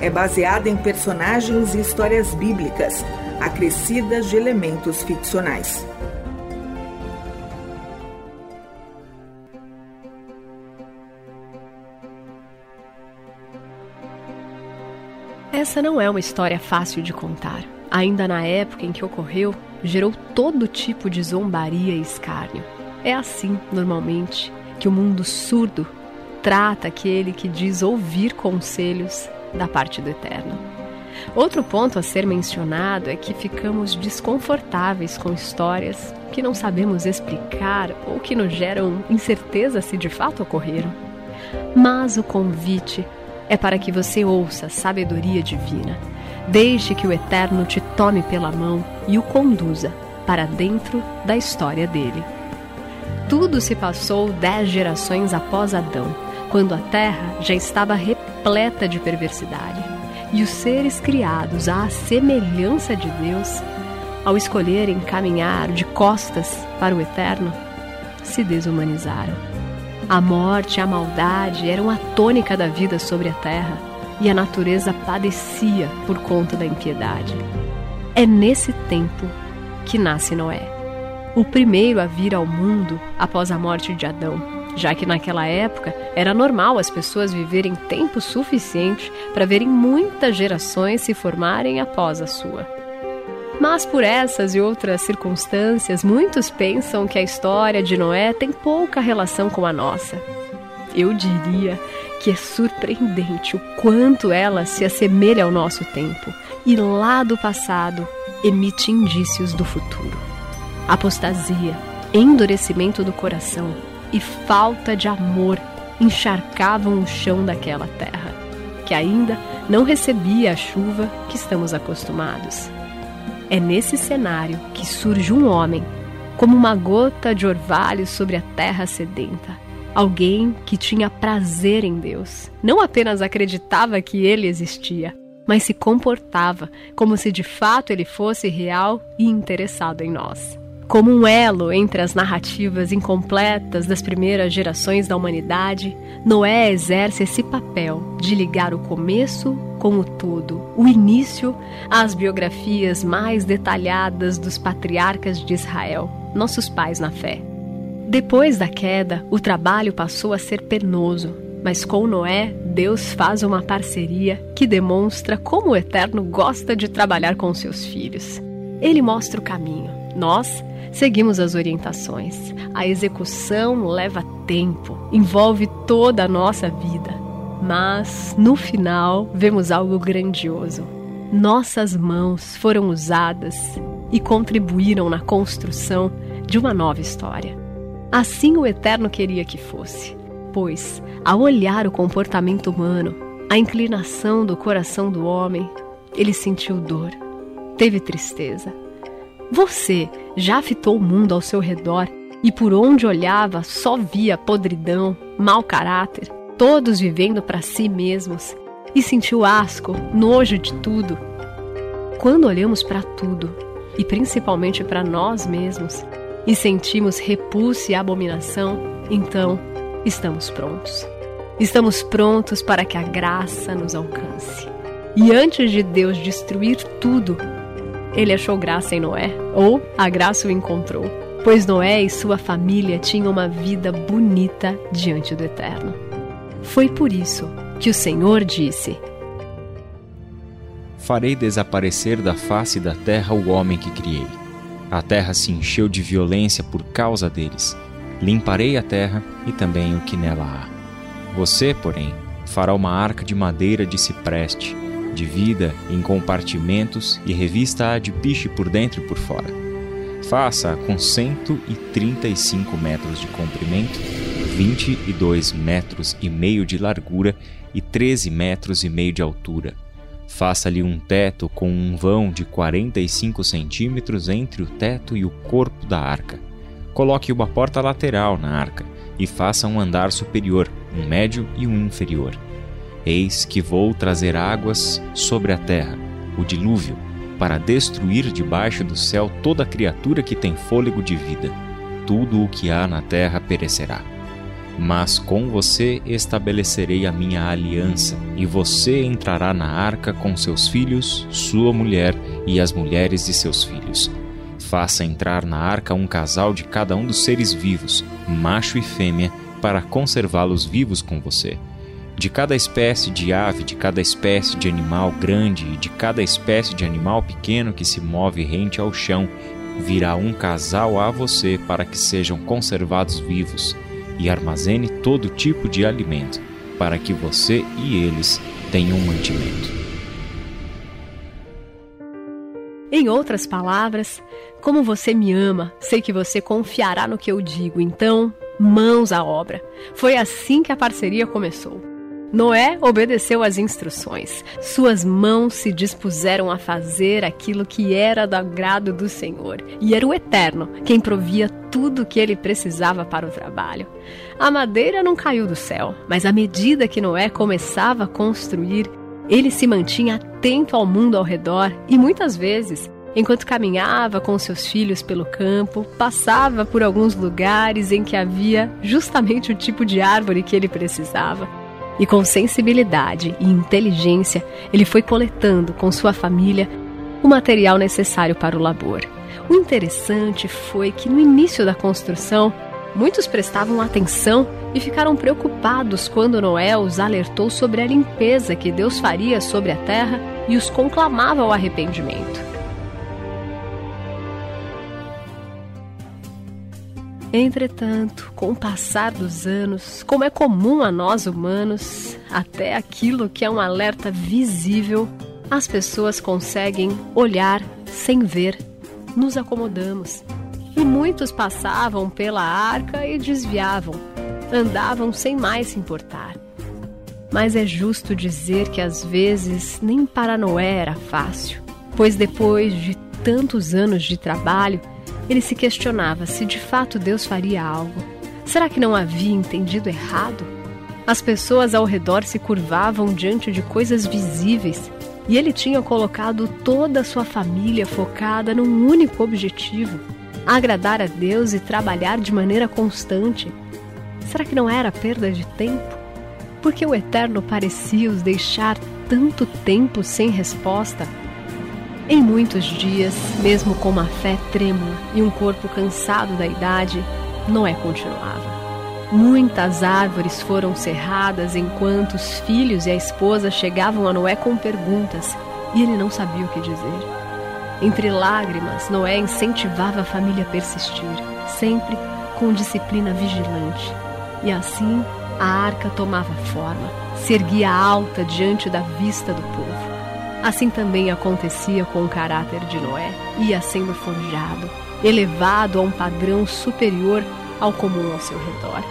é baseada em personagens e histórias bíblicas, acrescidas de elementos ficcionais. Essa não é uma história fácil de contar. Ainda na época em que ocorreu, gerou todo tipo de zombaria e escárnio. É assim, normalmente, que o mundo surdo trata aquele que diz ouvir conselhos da parte do Eterno. Outro ponto a ser mencionado é que ficamos desconfortáveis com histórias que não sabemos explicar ou que nos geram incerteza se de fato ocorreram. Mas o convite é para que você ouça a sabedoria divina. Deixe que o Eterno te tome pela mão e o conduza para dentro da história dele. Tudo se passou dez gerações após Adão, quando a terra já estava repleta de perversidade. E os seres criados à semelhança de Deus, ao escolherem caminhar de costas para o eterno, se desumanizaram. A morte e a maldade eram a tônica da vida sobre a terra e a natureza padecia por conta da impiedade. É nesse tempo que nasce Noé, o primeiro a vir ao mundo após a morte de Adão, já que naquela época era normal as pessoas viverem tempo suficiente para verem muitas gerações se formarem após a sua. Mas por essas e outras circunstâncias, muitos pensam que a história de Noé tem pouca relação com a nossa. Eu diria que é surpreendente o quanto ela se assemelha ao nosso tempo e lá do passado emite indícios do futuro. Apostasia, endurecimento do coração e falta de amor encharcavam o chão daquela terra, que ainda não recebia a chuva que estamos acostumados. É nesse cenário que surge um homem, como uma gota de orvalho sobre a terra sedenta. Alguém que tinha prazer em Deus. Não apenas acreditava que ele existia, mas se comportava como se de fato ele fosse real e interessado em nós. Como um elo entre as narrativas incompletas das primeiras gerações da humanidade, Noé exerce esse papel de ligar o começo com o todo, o início às biografias mais detalhadas dos patriarcas de Israel, nossos pais na fé. Depois da queda, o trabalho passou a ser penoso, mas com Noé, Deus faz uma parceria que demonstra como o Eterno gosta de trabalhar com seus filhos. Ele mostra o caminho. Nós seguimos as orientações. A execução leva tempo, envolve toda a nossa vida. Mas, no final, vemos algo grandioso. Nossas mãos foram usadas e contribuíram na construção de uma nova história. Assim o Eterno queria que fosse, pois, ao olhar o comportamento humano, a inclinação do coração do homem, ele sentiu dor, teve tristeza, você já fitou o mundo ao seu redor e por onde olhava só via podridão, mau caráter, todos vivendo para si mesmos e sentiu asco, nojo de tudo? Quando olhamos para tudo, e principalmente para nós mesmos, e sentimos repulsa e abominação, então estamos prontos. Estamos prontos para que a graça nos alcance. E antes de Deus destruir tudo, ele achou graça em Noé, ou a graça o encontrou, pois Noé e sua família tinham uma vida bonita diante do Eterno. Foi por isso que o Senhor disse: Farei desaparecer da face da terra o homem que criei. A terra se encheu de violência por causa deles. Limparei a terra e também o que nela há. Você, porém, fará uma arca de madeira de cipreste Divida em compartimentos e revista-a de piche por dentro e por fora. Faça-a com 135 metros de comprimento, 22 metros e meio de largura e 13 metros e meio de altura. Faça-lhe um teto com um vão de 45 centímetros entre o teto e o corpo da arca. Coloque uma porta lateral na arca e faça um andar superior, um médio e um inferior. Eis que vou trazer águas sobre a terra, o dilúvio, para destruir debaixo do céu toda criatura que tem fôlego de vida. Tudo o que há na terra perecerá. Mas com você estabelecerei a minha aliança, e você entrará na arca com seus filhos, sua mulher e as mulheres de seus filhos. Faça entrar na arca um casal de cada um dos seres vivos, macho e fêmea, para conservá-los vivos com você de cada espécie de ave, de cada espécie de animal grande e de cada espécie de animal pequeno que se move rente ao chão, virá um casal a você para que sejam conservados vivos, e armazene todo tipo de alimento, para que você e eles tenham mantimento. Em outras palavras, como você me ama, sei que você confiará no que eu digo, então, mãos à obra. Foi assim que a parceria começou. Noé obedeceu às instruções. Suas mãos se dispuseram a fazer aquilo que era do agrado do Senhor. E era o Eterno quem provia tudo o que ele precisava para o trabalho. A madeira não caiu do céu, mas à medida que Noé começava a construir, ele se mantinha atento ao mundo ao redor e muitas vezes Enquanto caminhava com seus filhos pelo campo, passava por alguns lugares em que havia justamente o tipo de árvore que ele precisava. E com sensibilidade e inteligência, ele foi coletando com sua família o material necessário para o labor. O interessante foi que no início da construção, muitos prestavam atenção e ficaram preocupados quando Noé os alertou sobre a limpeza que Deus faria sobre a terra e os conclamava ao arrependimento. Entretanto, com o passar dos anos, como é comum a nós humanos, até aquilo que é um alerta visível, as pessoas conseguem olhar sem ver. Nos acomodamos. E muitos passavam pela arca e desviavam, andavam sem mais se importar. Mas é justo dizer que às vezes nem para Noé era fácil, pois depois de tantos anos de trabalho, ele se questionava se de fato Deus faria algo. Será que não havia entendido errado? As pessoas ao redor se curvavam diante de coisas visíveis e ele tinha colocado toda a sua família focada num único objetivo: agradar a Deus e trabalhar de maneira constante. Será que não era perda de tempo? Porque o Eterno parecia os deixar tanto tempo sem resposta em muitos dias, mesmo com uma fé trêmula e um corpo cansado da idade, Noé continuava. Muitas árvores foram cerradas enquanto os filhos e a esposa chegavam a Noé com perguntas e ele não sabia o que dizer. Entre lágrimas, Noé incentivava a família a persistir, sempre com disciplina vigilante. E assim a arca tomava forma, se erguia alta diante da vista do povo. Assim também acontecia com o caráter de Noé, ia sendo forjado, elevado a um padrão superior ao comum ao seu redor.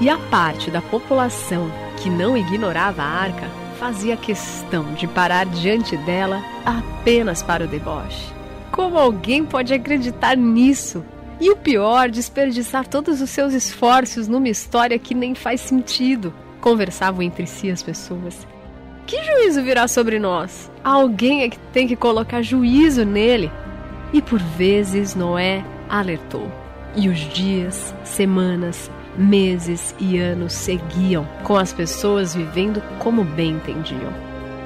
E a parte da população que não ignorava a arca fazia questão de parar diante dela apenas para o deboche. Como alguém pode acreditar nisso? E o pior, desperdiçar todos os seus esforços numa história que nem faz sentido. Conversavam entre si as pessoas que juízo virá sobre nós? Alguém é que tem que colocar juízo nele. E por vezes Noé alertou. E os dias, semanas, meses e anos seguiam, com as pessoas vivendo como bem entendiam.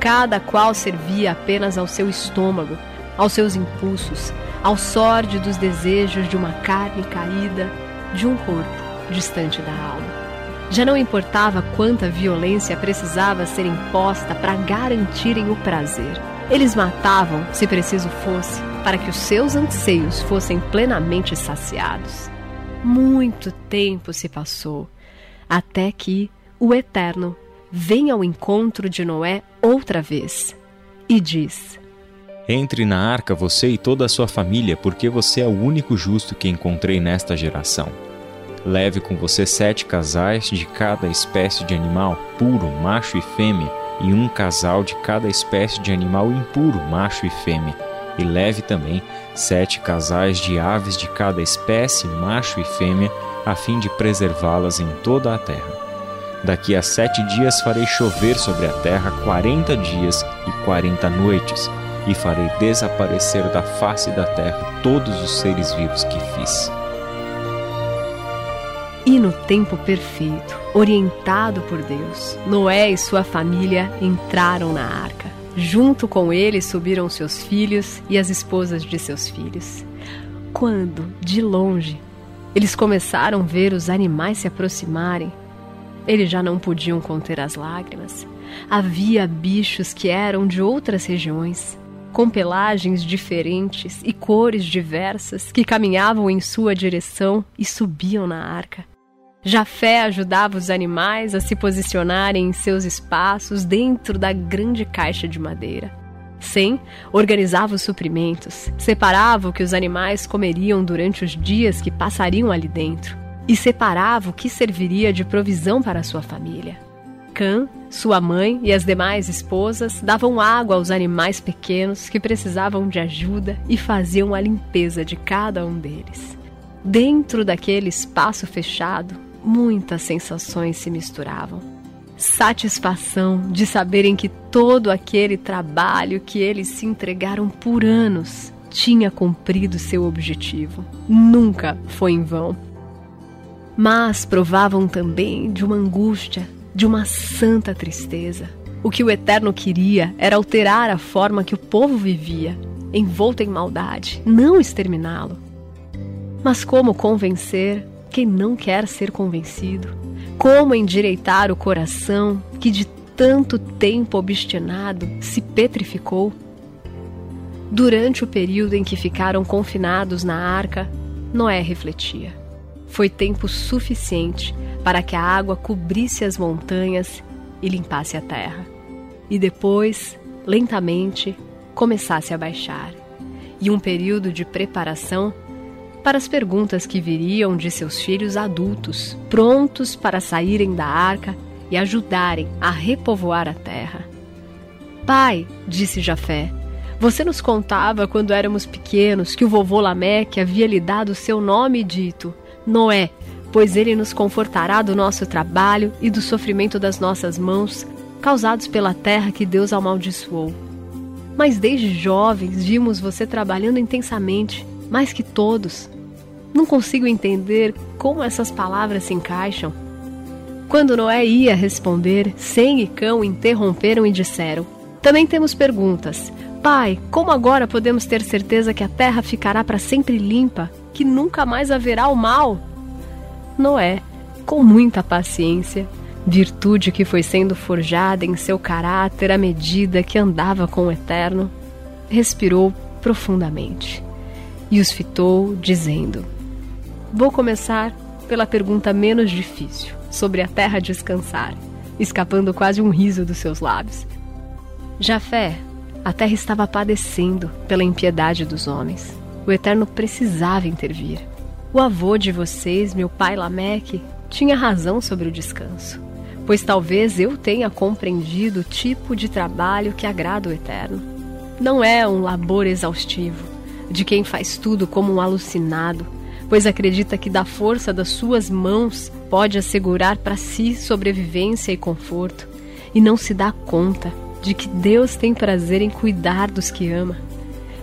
Cada qual servia apenas ao seu estômago, aos seus impulsos, ao sórdidos desejos de uma carne caída, de um corpo distante da alma. Já não importava quanta violência precisava ser imposta para garantirem o prazer. Eles matavam, se preciso fosse, para que os seus anseios fossem plenamente saciados. Muito tempo se passou, até que o Eterno vem ao encontro de Noé outra vez e diz: Entre na arca você e toda a sua família, porque você é o único justo que encontrei nesta geração. Leve com você sete casais de cada espécie de animal, puro, macho e fêmea, e um casal de cada espécie de animal impuro, macho e fêmea, e leve também sete casais de aves de cada espécie, macho e fêmea, a fim de preservá-las em toda a terra. Daqui a sete dias farei chover sobre a terra quarenta dias e quarenta noites, e farei desaparecer da face da terra todos os seres vivos que fiz. E no tempo perfeito, orientado por Deus, Noé e sua família entraram na arca. Junto com ele subiram seus filhos e as esposas de seus filhos. Quando, de longe, eles começaram a ver os animais se aproximarem, eles já não podiam conter as lágrimas. Havia bichos que eram de outras regiões, com pelagens diferentes e cores diversas, que caminhavam em sua direção e subiam na arca. Jafé ajudava os animais a se posicionarem em seus espaços dentro da grande caixa de madeira. Sem organizava os suprimentos, separava o que os animais comeriam durante os dias que passariam ali dentro e separava o que serviria de provisão para sua família. Cã, sua mãe e as demais esposas davam água aos animais pequenos que precisavam de ajuda e faziam a limpeza de cada um deles. Dentro daquele espaço fechado, muitas sensações se misturavam. Satisfação de saberem que todo aquele trabalho que eles se entregaram por anos tinha cumprido seu objetivo. Nunca foi em vão. Mas provavam também de uma angústia, de uma santa tristeza. O que o Eterno queria era alterar a forma que o povo vivia, envolto em maldade, não exterminá-lo. Mas como convencer quem não quer ser convencido? Como endireitar o coração que de tanto tempo obstinado se petrificou? Durante o período em que ficaram confinados na arca, Noé refletia. Foi tempo suficiente para que a água cobrisse as montanhas e limpasse a terra. E depois, lentamente, começasse a baixar. E um período de preparação para as perguntas que viriam de seus filhos adultos, prontos para saírem da arca e ajudarem a repovoar a terra. Pai, disse Jafé, você nos contava quando éramos pequenos que o vovô Lameque havia lhe dado seu nome dito Noé, pois ele nos confortará do nosso trabalho e do sofrimento das nossas mãos, causados pela terra que Deus amaldiçoou. Mas desde jovens vimos você trabalhando intensamente, mais que todos. Não consigo entender como essas palavras se encaixam. Quando Noé ia responder, Sem e Cão interromperam e disseram: Também temos perguntas. Pai, como agora podemos ter certeza que a terra ficará para sempre limpa, que nunca mais haverá o mal? Noé, com muita paciência, virtude que foi sendo forjada em seu caráter à medida que andava com o Eterno, respirou profundamente e os fitou, dizendo: Vou começar pela pergunta menos difícil, sobre a terra descansar, escapando quase um riso dos seus lábios. Jafé, a terra estava padecendo pela impiedade dos homens. O Eterno precisava intervir. O avô de vocês, meu pai Lameque, tinha razão sobre o descanso, pois talvez eu tenha compreendido o tipo de trabalho que agrada o Eterno. Não é um labor exaustivo, de quem faz tudo como um alucinado, pois acredita que da força das suas mãos pode assegurar para si sobrevivência e conforto, e não se dá conta de que Deus tem prazer em cuidar dos que ama.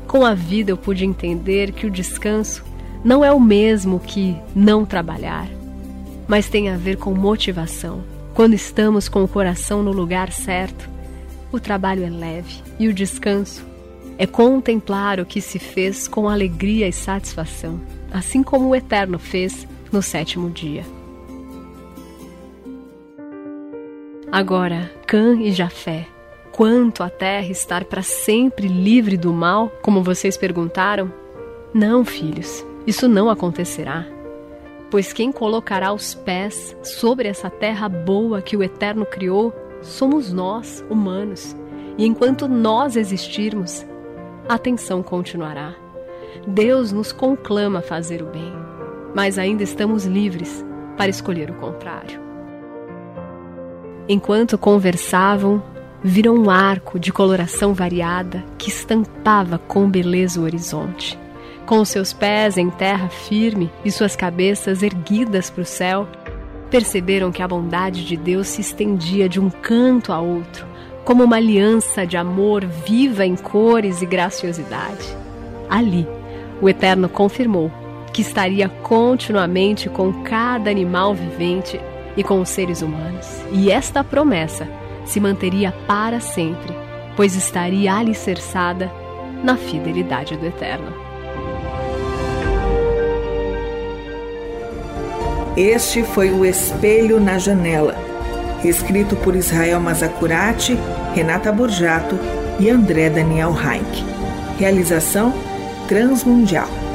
Com a vida eu pude entender que o descanso não é o mesmo que não trabalhar, mas tem a ver com motivação. Quando estamos com o coração no lugar certo, o trabalho é leve e o descanso é contemplar o que se fez com alegria e satisfação assim como o Eterno fez no sétimo dia. Agora, Cã e Jafé, quanto a terra estar para sempre livre do mal, como vocês perguntaram? Não, filhos, isso não acontecerá. Pois quem colocará os pés sobre essa terra boa que o Eterno criou somos nós, humanos. E enquanto nós existirmos, a tensão continuará. Deus nos conclama a fazer o bem, mas ainda estamos livres para escolher o contrário. Enquanto conversavam, viram um arco de coloração variada que estampava com beleza o horizonte. Com seus pés em terra firme e suas cabeças erguidas para o céu, perceberam que a bondade de Deus se estendia de um canto a outro, como uma aliança de amor viva em cores e graciosidade. Ali, o Eterno confirmou que estaria continuamente com cada animal vivente e com os seres humanos. E esta promessa se manteria para sempre, pois estaria alicerçada na fidelidade do Eterno. Este foi o Espelho na Janela, escrito por Israel Mazacurati, Renata Borjato e André Daniel Heinck. Realização Transmundial.